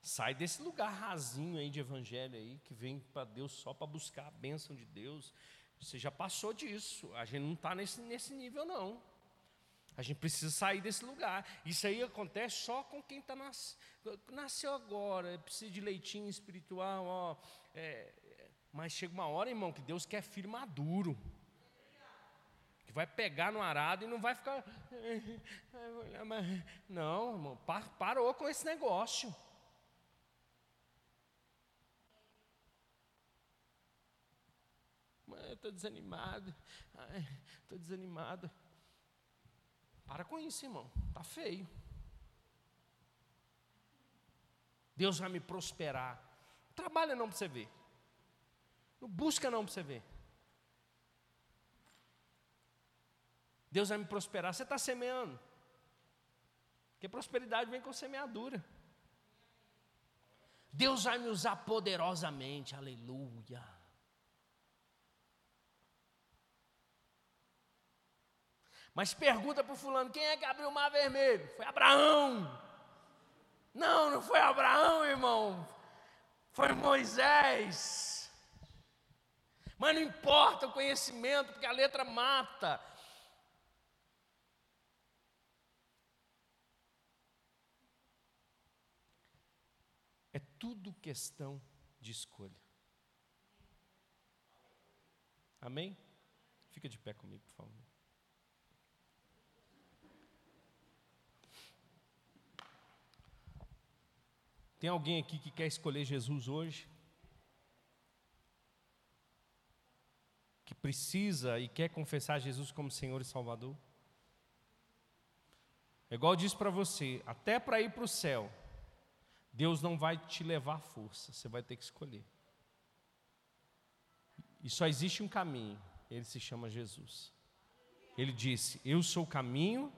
Sai desse lugar rasinho aí de evangelho aí, que vem para Deus só para buscar a bênção de Deus. Você já passou disso. A gente não está nesse, nesse nível, não. A gente precisa sair desse lugar. Isso aí acontece só com quem está nas, nasceu agora, precisa de leitinho espiritual, ó. É, mas chega uma hora, irmão, que Deus quer filho maduro. Que vai pegar no arado e não vai ficar. Não, irmão, parou com esse negócio. Estou desanimado. Estou desanimado. Para com isso, irmão. Está feio. Deus vai me prosperar. Trabalha não para você ver. Não busca não para você ver. Deus vai me prosperar. Você está semeando. Porque prosperidade vem com semeadura. Deus vai me usar poderosamente, aleluia. Mas pergunta para o fulano: quem é que abriu o mar vermelho? Foi Abraão. Não, não foi Abraão, irmão. Foi Moisés. Mas não importa o conhecimento, porque a letra mata. É tudo questão de escolha. Amém? Fica de pé comigo, por favor. Tem alguém aqui que quer escolher Jesus hoje? Que precisa e quer confessar Jesus como Senhor e Salvador? É igual eu disse para você, até para ir para o céu, Deus não vai te levar força, você vai ter que escolher. E só existe um caminho, ele se chama Jesus. Ele disse: Eu sou o caminho,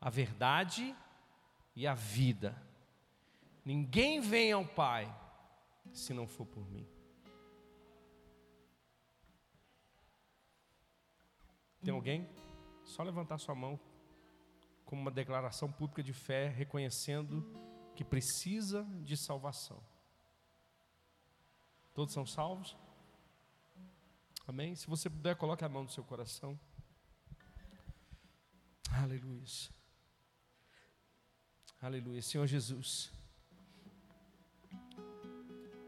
a verdade e a vida. Ninguém vem ao Pai se não for por mim. Tem alguém? Só levantar sua mão como uma declaração pública de fé, reconhecendo que precisa de salvação. Todos são salvos? Amém? Se você puder, coloque a mão no seu coração. Aleluia. Aleluia. Senhor Jesus.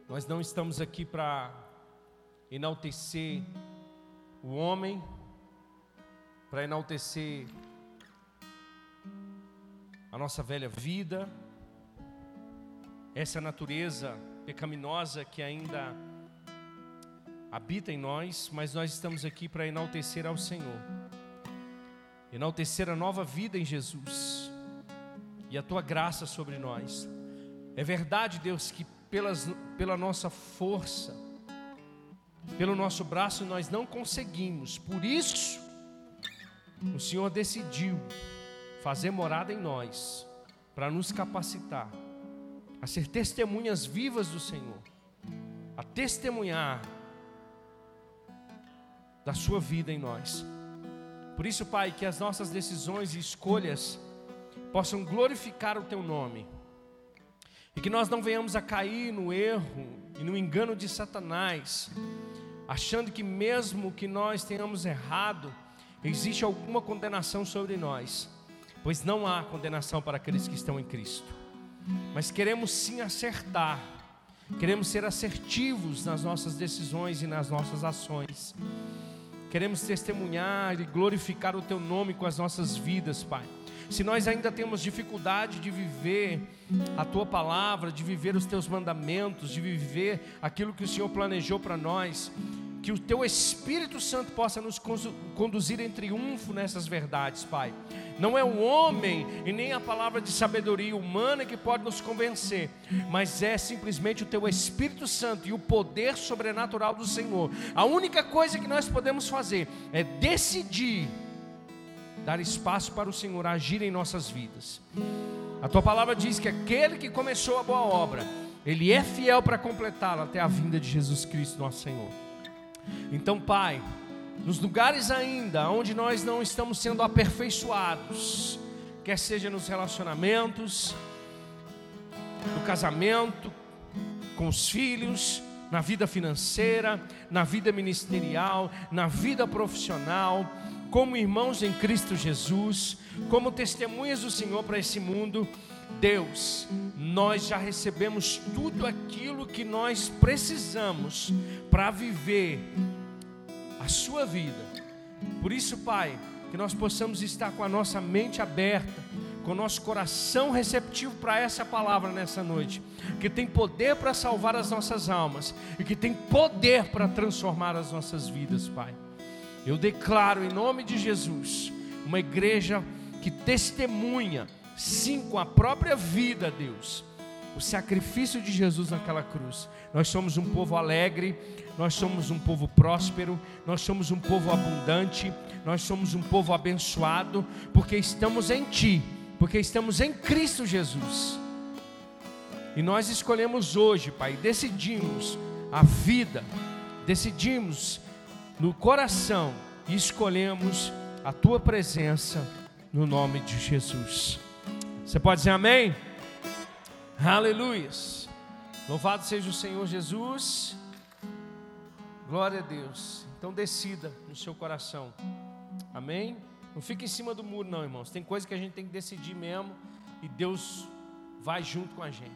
Nós não estamos aqui para enaltecer o homem, para enaltecer a nossa velha vida, essa natureza pecaminosa que ainda habita em nós, mas nós estamos aqui para enaltecer ao Senhor, enaltecer a nova vida em Jesus. E a tua graça sobre nós. É verdade, Deus, que pelas, pela nossa força, pelo nosso braço, nós não conseguimos. Por isso, o Senhor decidiu fazer morada em nós, para nos capacitar a ser testemunhas vivas do Senhor, a testemunhar da Sua vida em nós. Por isso, Pai, que as nossas decisões e escolhas possam glorificar o Teu nome e que nós não venhamos a cair no erro e no engano de Satanás, achando que mesmo que nós tenhamos errado, existe alguma condenação sobre nós, pois não há condenação para aqueles que estão em Cristo. Mas queremos sim acertar, queremos ser assertivos nas nossas decisões e nas nossas ações. Queremos testemunhar e glorificar o Teu nome com as nossas vidas, Pai se nós ainda temos dificuldade de viver a tua palavra, de viver os teus mandamentos, de viver aquilo que o Senhor planejou para nós, que o teu Espírito Santo possa nos conduzir em triunfo nessas verdades, Pai. Não é o homem e nem a palavra de sabedoria humana que pode nos convencer, mas é simplesmente o teu Espírito Santo e o poder sobrenatural do Senhor. A única coisa que nós podemos fazer é decidir dar espaço para o Senhor agir em nossas vidas. A tua palavra diz que aquele que começou a boa obra, ele é fiel para completá-la até a vinda de Jesus Cristo, nosso Senhor. Então, Pai, nos lugares ainda onde nós não estamos sendo aperfeiçoados, quer seja nos relacionamentos, no casamento, com os filhos, na vida financeira, na vida ministerial, na vida profissional, como irmãos em Cristo Jesus, como testemunhas do Senhor para esse mundo, Deus, nós já recebemos tudo aquilo que nós precisamos para viver a Sua vida. Por isso, Pai, que nós possamos estar com a nossa mente aberta, com o nosso coração receptivo para essa palavra nessa noite, que tem poder para salvar as nossas almas e que tem poder para transformar as nossas vidas, Pai. Eu declaro em nome de Jesus uma igreja que testemunha, sim, com a própria vida, Deus, o sacrifício de Jesus naquela cruz. Nós somos um povo alegre, nós somos um povo próspero, nós somos um povo abundante, nós somos um povo abençoado, porque estamos em Ti, porque estamos em Cristo Jesus. E nós escolhemos hoje, Pai, decidimos a vida, decidimos no coração e escolhemos a Tua presença no nome de Jesus. Você pode dizer amém? Aleluia. Louvado seja o Senhor Jesus. Glória a Deus. Então decida no seu coração. Amém? Não fique em cima do muro, não, irmãos. Tem coisa que a gente tem que decidir mesmo. E Deus vai junto com a gente.